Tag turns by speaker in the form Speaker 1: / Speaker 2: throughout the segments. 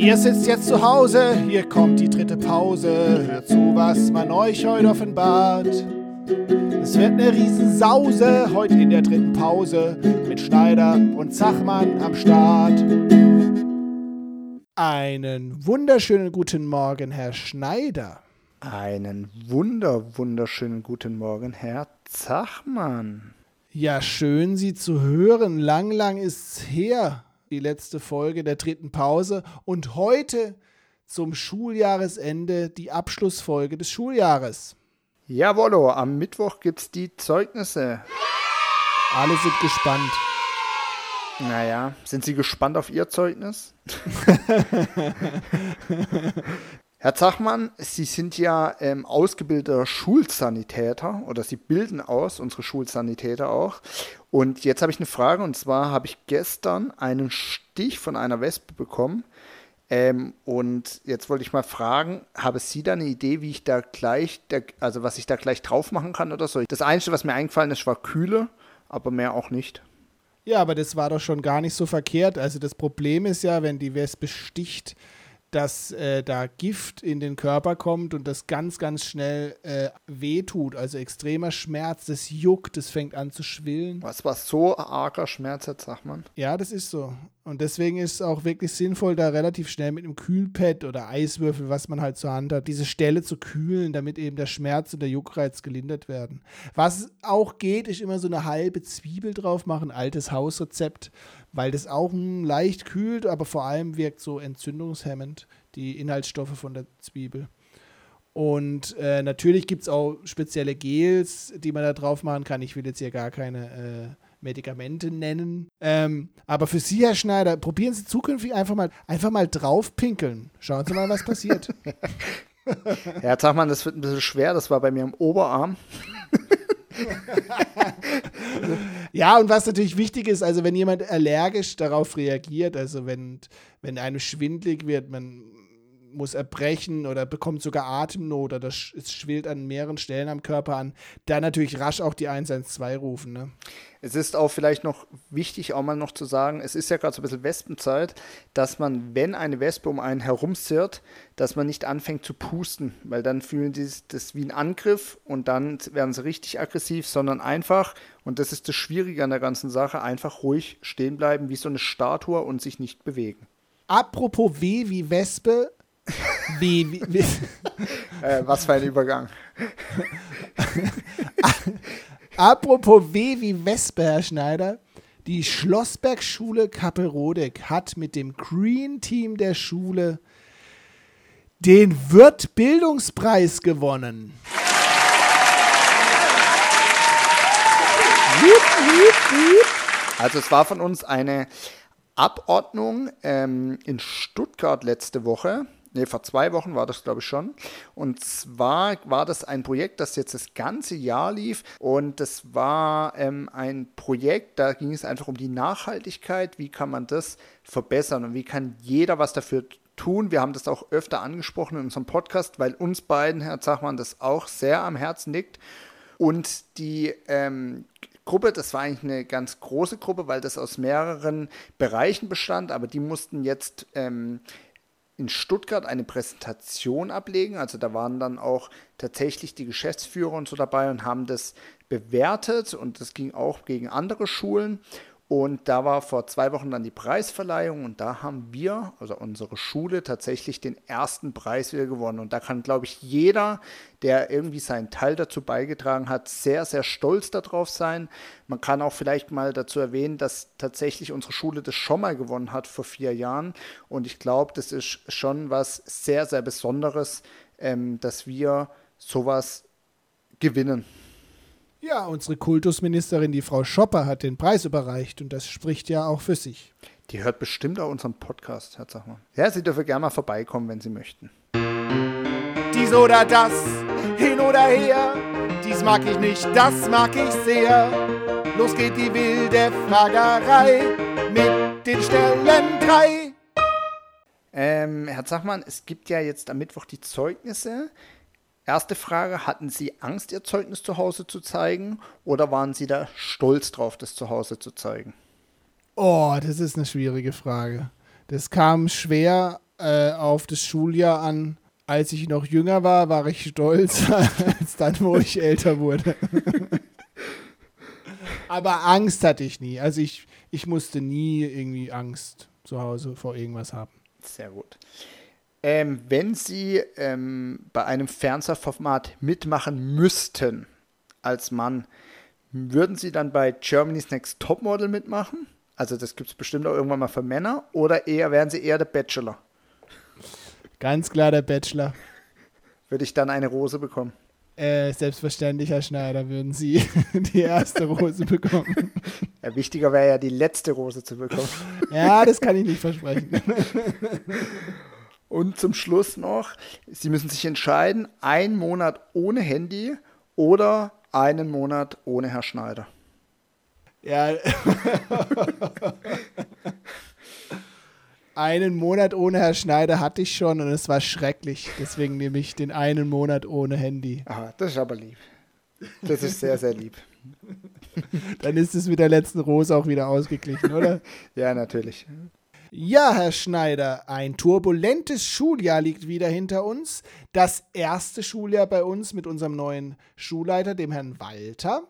Speaker 1: Ihr sitzt jetzt zu Hause, hier kommt die dritte Pause. Hört zu, was man euch heute offenbart. Es wird eine Riesensause heute in der dritten Pause mit Schneider und Zachmann am Start. Einen wunderschönen guten Morgen, Herr Schneider.
Speaker 2: Einen wunder, wunderschönen guten Morgen, Herr Zachmann.
Speaker 1: Ja, schön, Sie zu hören. Lang, lang ist's her, die letzte Folge der dritten Pause. Und heute zum Schuljahresende die Abschlussfolge des Schuljahres.
Speaker 2: Jawollo, am Mittwoch gibt's die Zeugnisse.
Speaker 1: Alle sind gespannt.
Speaker 2: Naja, sind Sie gespannt auf Ihr Zeugnis? Herr Zachmann, Sie sind ja ähm, ausgebildeter Schulsanitäter oder Sie bilden aus, unsere Schulsanitäter auch. Und jetzt habe ich eine Frage und zwar habe ich gestern einen Stich von einer Wespe bekommen. Ähm, und jetzt wollte ich mal fragen, habe Sie da eine Idee, wie ich da gleich, der, also was ich da gleich drauf machen kann oder so? Das Einzige, was mir eingefallen ist, war Kühle, aber mehr auch nicht.
Speaker 1: Ja, aber das war doch schon gar nicht so verkehrt. Also das Problem ist ja, wenn die Wespe sticht, dass äh, da Gift in den Körper kommt und das ganz, ganz schnell äh, wehtut. Also extremer Schmerz, das juckt, das fängt an zu schwillen.
Speaker 2: Was war so arger Schmerz, Herr Zachmann?
Speaker 1: Ja, das ist so. Und deswegen ist es auch wirklich sinnvoll, da relativ schnell mit einem Kühlpad oder Eiswürfel, was man halt zur Hand hat, diese Stelle zu kühlen, damit eben der Schmerz und der Juckreiz gelindert werden. Was auch geht, ist immer so eine halbe Zwiebel drauf machen, altes Hausrezept, weil das auch hm, leicht kühlt, aber vor allem wirkt so entzündungshemmend, die Inhaltsstoffe von der Zwiebel. Und äh, natürlich gibt es auch spezielle Gels, die man da drauf machen kann. Ich will jetzt hier gar keine äh, Medikamente nennen. Ähm, aber für Sie, Herr Schneider, probieren Sie zukünftig einfach mal, einfach mal draufpinkeln. Schauen Sie mal, was passiert.
Speaker 2: Herr Zachmann, das wird ein bisschen schwer. Das war bei mir im Oberarm.
Speaker 1: ja, und was natürlich wichtig ist, also wenn jemand allergisch darauf reagiert, also wenn, wenn einem schwindlig wird, man muss erbrechen oder bekommt sogar Atemnot oder es schwillt an mehreren Stellen am Körper an, dann natürlich rasch auch die 112 rufen. Ne?
Speaker 2: Es ist auch vielleicht noch wichtig, auch mal noch zu sagen, es ist ja gerade so ein bisschen Wespenzeit, dass man, wenn eine Wespe um einen herumzirrt, dass man nicht anfängt zu pusten, weil dann fühlen sie das wie ein Angriff und dann werden sie richtig aggressiv, sondern einfach, und das ist das Schwierige an der ganzen Sache, einfach ruhig stehen bleiben wie so eine Statue und sich nicht bewegen.
Speaker 1: Apropos W wie Wespe, wie, wie, wie.
Speaker 2: äh, was für ein Übergang.
Speaker 1: Apropos W wie Wespe, Herr Schneider. Die Schlossbergschule Kappelrodeck hat mit dem Green Team der Schule den Wirt-Bildungspreis gewonnen.
Speaker 2: Also es war von uns eine Abordnung ähm, in Stuttgart letzte Woche nee, vor zwei Wochen war das, glaube ich, schon. Und zwar war das ein Projekt, das jetzt das ganze Jahr lief. Und das war ähm, ein Projekt, da ging es einfach um die Nachhaltigkeit. Wie kann man das verbessern und wie kann jeder was dafür tun? Wir haben das auch öfter angesprochen in unserem Podcast, weil uns beiden, Herr Zachmann, das auch sehr am Herzen liegt. Und die ähm, Gruppe, das war eigentlich eine ganz große Gruppe, weil das aus mehreren Bereichen bestand, aber die mussten jetzt ähm, in Stuttgart eine Präsentation ablegen. Also da waren dann auch tatsächlich die Geschäftsführer und so dabei und haben das bewertet und das ging auch gegen andere Schulen. Und da war vor zwei Wochen dann die Preisverleihung und da haben wir, also unsere Schule, tatsächlich den ersten Preis wieder gewonnen. Und da kann, glaube ich, jeder, der irgendwie seinen Teil dazu beigetragen hat, sehr, sehr stolz darauf sein. Man kann auch vielleicht mal dazu erwähnen, dass tatsächlich unsere Schule das schon mal gewonnen hat vor vier Jahren. Und ich glaube, das ist schon was sehr, sehr Besonderes, ähm, dass wir sowas gewinnen.
Speaker 1: Ja, unsere Kultusministerin, die Frau Schopper, hat den Preis überreicht und das spricht ja auch für sich.
Speaker 2: Die hört bestimmt auch unseren Podcast, Herr Zachmann. Ja, Sie dürfen gerne mal vorbeikommen, wenn Sie möchten.
Speaker 1: Dies oder das, hin oder her, dies mag ich nicht, das mag ich sehr. Los geht die wilde Fragerei mit den Stellen drei.
Speaker 2: Ähm, Herr Zachmann, es gibt ja jetzt am Mittwoch die Zeugnisse. Erste Frage, hatten Sie Angst, Ihr Zeugnis zu Hause zu zeigen oder waren Sie da stolz drauf, das zu Hause zu zeigen?
Speaker 1: Oh, das ist eine schwierige Frage. Das kam schwer äh, auf das Schuljahr an, als ich noch jünger war, war ich stolz, als dann, wo ich älter wurde. Aber Angst hatte ich nie. Also ich, ich musste nie irgendwie Angst zu Hause vor irgendwas haben.
Speaker 2: Sehr gut. Ähm, wenn Sie ähm, bei einem Fernsehformat mitmachen müssten als Mann, würden Sie dann bei Germany's Next Topmodel mitmachen? Also das gibt es bestimmt auch irgendwann mal für Männer. Oder eher wären Sie eher der Bachelor?
Speaker 1: Ganz klar der Bachelor.
Speaker 2: Würde ich dann eine Rose bekommen?
Speaker 1: Äh, selbstverständlich, Herr Schneider, würden Sie die erste Rose bekommen.
Speaker 2: Ja, wichtiger wäre ja, die letzte Rose zu bekommen.
Speaker 1: Ja, das kann ich nicht versprechen.
Speaker 2: Und zum Schluss noch, Sie müssen sich entscheiden, ein Monat ohne Handy oder einen Monat ohne Herr Schneider.
Speaker 1: Ja. einen Monat ohne Herr Schneider hatte ich schon und es war schrecklich. Deswegen nehme ich den einen Monat ohne Handy.
Speaker 2: Aha, das ist aber lieb. Das ist sehr, sehr lieb.
Speaker 1: Dann ist es mit der letzten Rose auch wieder ausgeglichen, oder?
Speaker 2: ja, natürlich.
Speaker 1: Ja, Herr Schneider, ein turbulentes Schuljahr liegt wieder hinter uns. Das erste Schuljahr bei uns mit unserem neuen Schulleiter, dem Herrn Walter.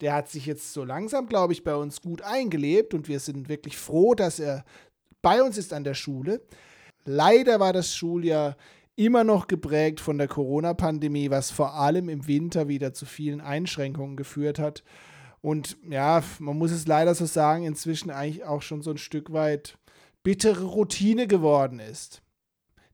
Speaker 1: Der hat sich jetzt so langsam, glaube ich, bei uns gut eingelebt und wir sind wirklich froh, dass er bei uns ist an der Schule. Leider war das Schuljahr immer noch geprägt von der Corona-Pandemie, was vor allem im Winter wieder zu vielen Einschränkungen geführt hat. Und ja, man muss es leider so sagen, inzwischen eigentlich auch schon so ein Stück weit bittere Routine geworden ist.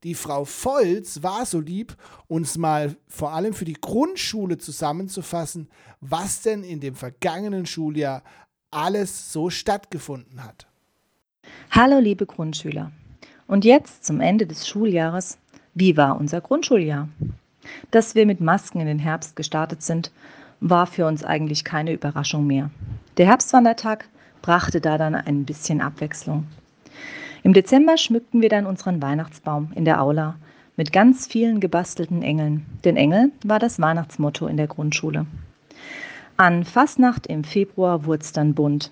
Speaker 1: Die Frau Volz war so lieb, uns mal vor allem für die Grundschule zusammenzufassen, was denn in dem vergangenen Schuljahr alles so stattgefunden hat.
Speaker 3: Hallo liebe Grundschüler. Und jetzt zum Ende des Schuljahres, wie war unser Grundschuljahr? Dass wir mit Masken in den Herbst gestartet sind, war für uns eigentlich keine Überraschung mehr. Der Herbstwandertag brachte da dann ein bisschen Abwechslung. Im Dezember schmückten wir dann unseren Weihnachtsbaum in der Aula mit ganz vielen gebastelten Engeln. Denn Engel war das Weihnachtsmotto in der Grundschule. An Fastnacht im Februar wurde es dann bunt.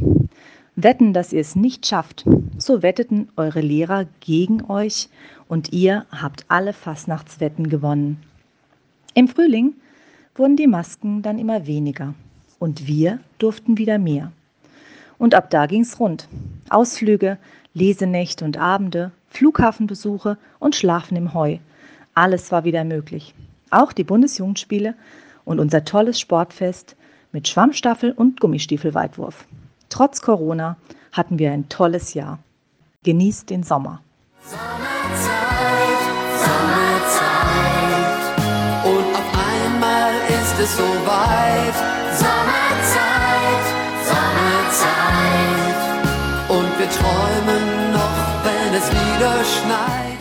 Speaker 3: Wetten, dass ihr es nicht schafft. So wetteten eure Lehrer gegen euch und ihr habt alle Fastnachtswetten gewonnen. Im Frühling wurden die Masken dann immer weniger und wir durften wieder mehr. Und ab da ging's rund. Ausflüge, Lesenächte und Abende, Flughafenbesuche und Schlafen im Heu. Alles war wieder möglich. Auch die Bundesjugendspiele und unser tolles Sportfest mit Schwammstaffel und Gummistiefelweitwurf. Trotz Corona hatten wir ein tolles Jahr. Genießt den Sommer.
Speaker 4: Sommerzeit, Sommerzeit. Und auf einmal ist es soweit. Sommerzeit, Sommerzeit. Und wir träumen wieder.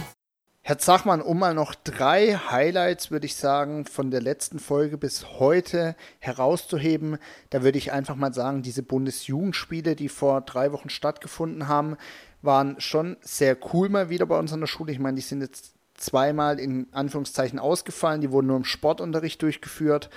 Speaker 2: Herr Zachmann, um mal noch drei Highlights, würde ich sagen, von der letzten Folge bis heute herauszuheben, da würde ich einfach mal sagen, diese Bundesjugendspiele, die vor drei Wochen stattgefunden haben, waren schon sehr cool mal wieder bei uns an der Schule. Ich meine, die sind jetzt zweimal in Anführungszeichen ausgefallen, die wurden nur im Sportunterricht durchgeführt.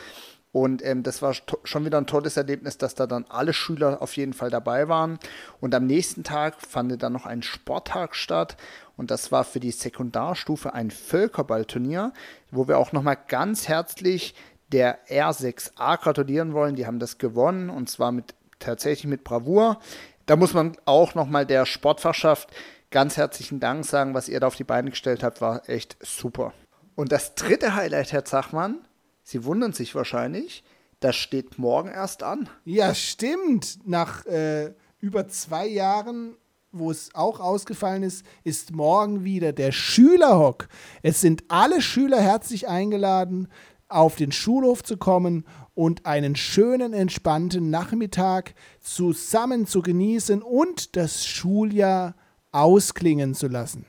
Speaker 2: Und ähm, das war schon wieder ein tolles Erlebnis, dass da dann alle Schüler auf jeden Fall dabei waren. Und am nächsten Tag fand dann noch ein Sporttag statt. Und das war für die Sekundarstufe ein Völkerballturnier, wo wir auch nochmal ganz herzlich der R6A gratulieren wollen. Die haben das gewonnen und zwar mit tatsächlich mit Bravour. Da muss man auch nochmal der Sportfachschaft ganz herzlichen Dank sagen, was ihr da auf die Beine gestellt habt, war echt super. Und das dritte Highlight, Herr Zachmann, Sie wundern sich wahrscheinlich, das steht morgen erst an.
Speaker 1: Ja, stimmt. Nach äh, über zwei Jahren, wo es auch ausgefallen ist, ist morgen wieder der Schülerhock. Es sind alle Schüler herzlich eingeladen, auf den Schulhof zu kommen und einen schönen, entspannten Nachmittag zusammen zu genießen und das Schuljahr ausklingen zu lassen.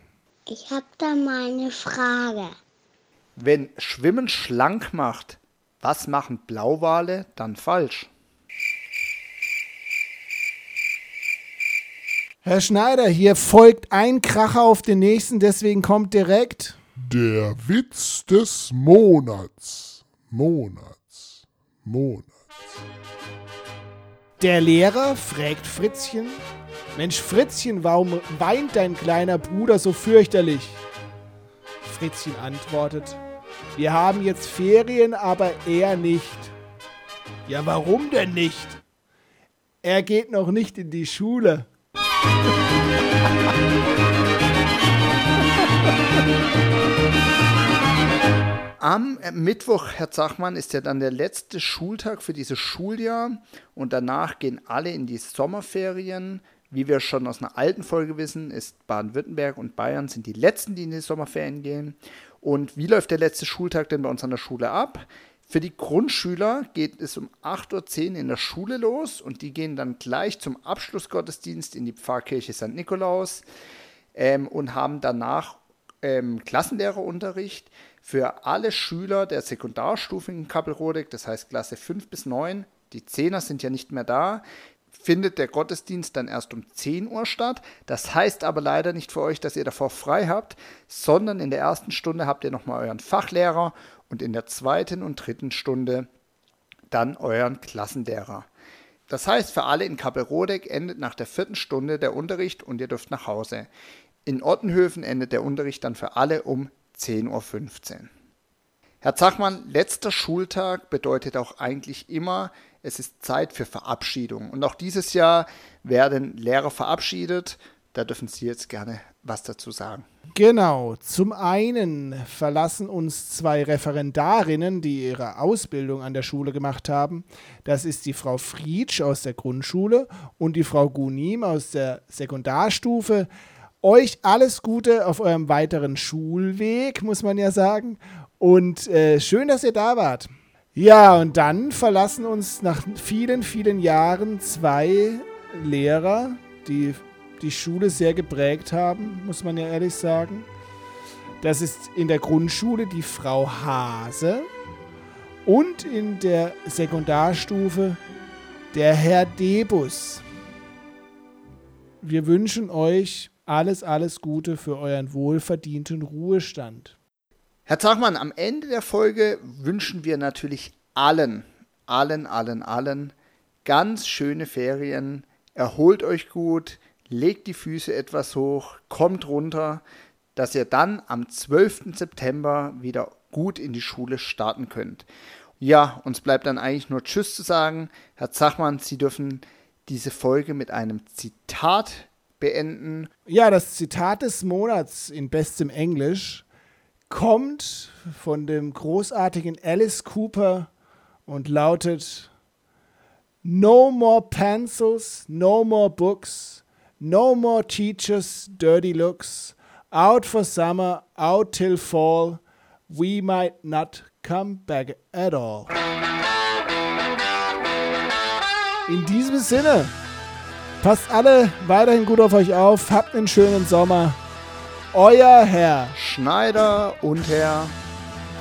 Speaker 5: Ich habe da mal eine Frage.
Speaker 2: Wenn Schwimmen schlank macht, was machen Blauwale dann falsch?
Speaker 1: Herr Schneider, hier folgt ein Kracher auf den nächsten, deswegen kommt direkt.
Speaker 6: Der Witz des Monats. Monats. Monats.
Speaker 1: Der Lehrer fragt Fritzchen: Mensch, Fritzchen, warum weint dein kleiner Bruder so fürchterlich? Fritzchen antwortet, wir haben jetzt Ferien, aber er nicht. Ja, warum denn nicht? Er geht noch nicht in die Schule.
Speaker 2: Am Mittwoch, Herr Zachmann, ist ja dann der letzte Schultag für dieses Schuljahr und danach gehen alle in die Sommerferien. Wie wir schon aus einer alten Folge wissen, ist Baden-Württemberg und Bayern sind die letzten, die in die Sommerferien gehen. Und wie läuft der letzte Schultag denn bei uns an der Schule ab? Für die Grundschüler geht es um 8.10 Uhr in der Schule los und die gehen dann gleich zum Abschlussgottesdienst in die Pfarrkirche St. Nikolaus ähm, und haben danach ähm, Klassenlehrerunterricht für alle Schüler der Sekundarstufe in Kappelrodeck, das heißt Klasse 5 bis 9. Die Zehner sind ja nicht mehr da, findet der Gottesdienst dann erst um 10 Uhr statt. Das heißt aber leider nicht für euch, dass ihr davor frei habt, sondern in der ersten Stunde habt ihr nochmal euren Fachlehrer und in der zweiten und dritten Stunde dann euren Klassenlehrer. Das heißt, für alle in Kappelrodeck endet nach der vierten Stunde der Unterricht und ihr dürft nach Hause. In Ottenhöfen endet der Unterricht dann für alle um 10.15 Uhr. Herr Zachmann, letzter Schultag bedeutet auch eigentlich immer, es ist Zeit für Verabschiedung. Und auch dieses Jahr werden Lehrer verabschiedet. Da dürfen Sie jetzt gerne was dazu sagen.
Speaker 1: Genau. Zum einen verlassen uns zwei Referendarinnen, die ihre Ausbildung an der Schule gemacht haben. Das ist die Frau Friedsch aus der Grundschule und die Frau Gunim aus der Sekundarstufe. Euch alles Gute auf eurem weiteren Schulweg, muss man ja sagen. Und äh, schön, dass ihr da wart. Ja, und dann verlassen uns nach vielen, vielen Jahren zwei Lehrer, die die Schule sehr geprägt haben, muss man ja ehrlich sagen. Das ist in der Grundschule die Frau Hase und in der Sekundarstufe der Herr Debus. Wir wünschen euch alles, alles Gute für euren wohlverdienten Ruhestand.
Speaker 2: Herr Zachmann, am Ende der Folge wünschen wir natürlich allen, allen, allen, allen ganz schöne Ferien. Erholt euch gut, legt die Füße etwas hoch, kommt runter, dass ihr dann am 12. September wieder gut in die Schule starten könnt. Ja, uns bleibt dann eigentlich nur Tschüss zu sagen. Herr Zachmann, Sie dürfen diese Folge mit einem Zitat beenden.
Speaker 1: Ja, das Zitat des Monats in bestem Englisch kommt von dem großartigen Alice Cooper und lautet No more pencils, no more books, no more teachers, dirty looks, out for summer, out till fall, we might not come back at all. In diesem Sinne, passt alle weiterhin gut auf euch auf, habt einen schönen Sommer. Euer Herr
Speaker 2: Schneider und Herr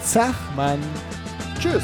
Speaker 1: Zachmann.
Speaker 2: Tschüss.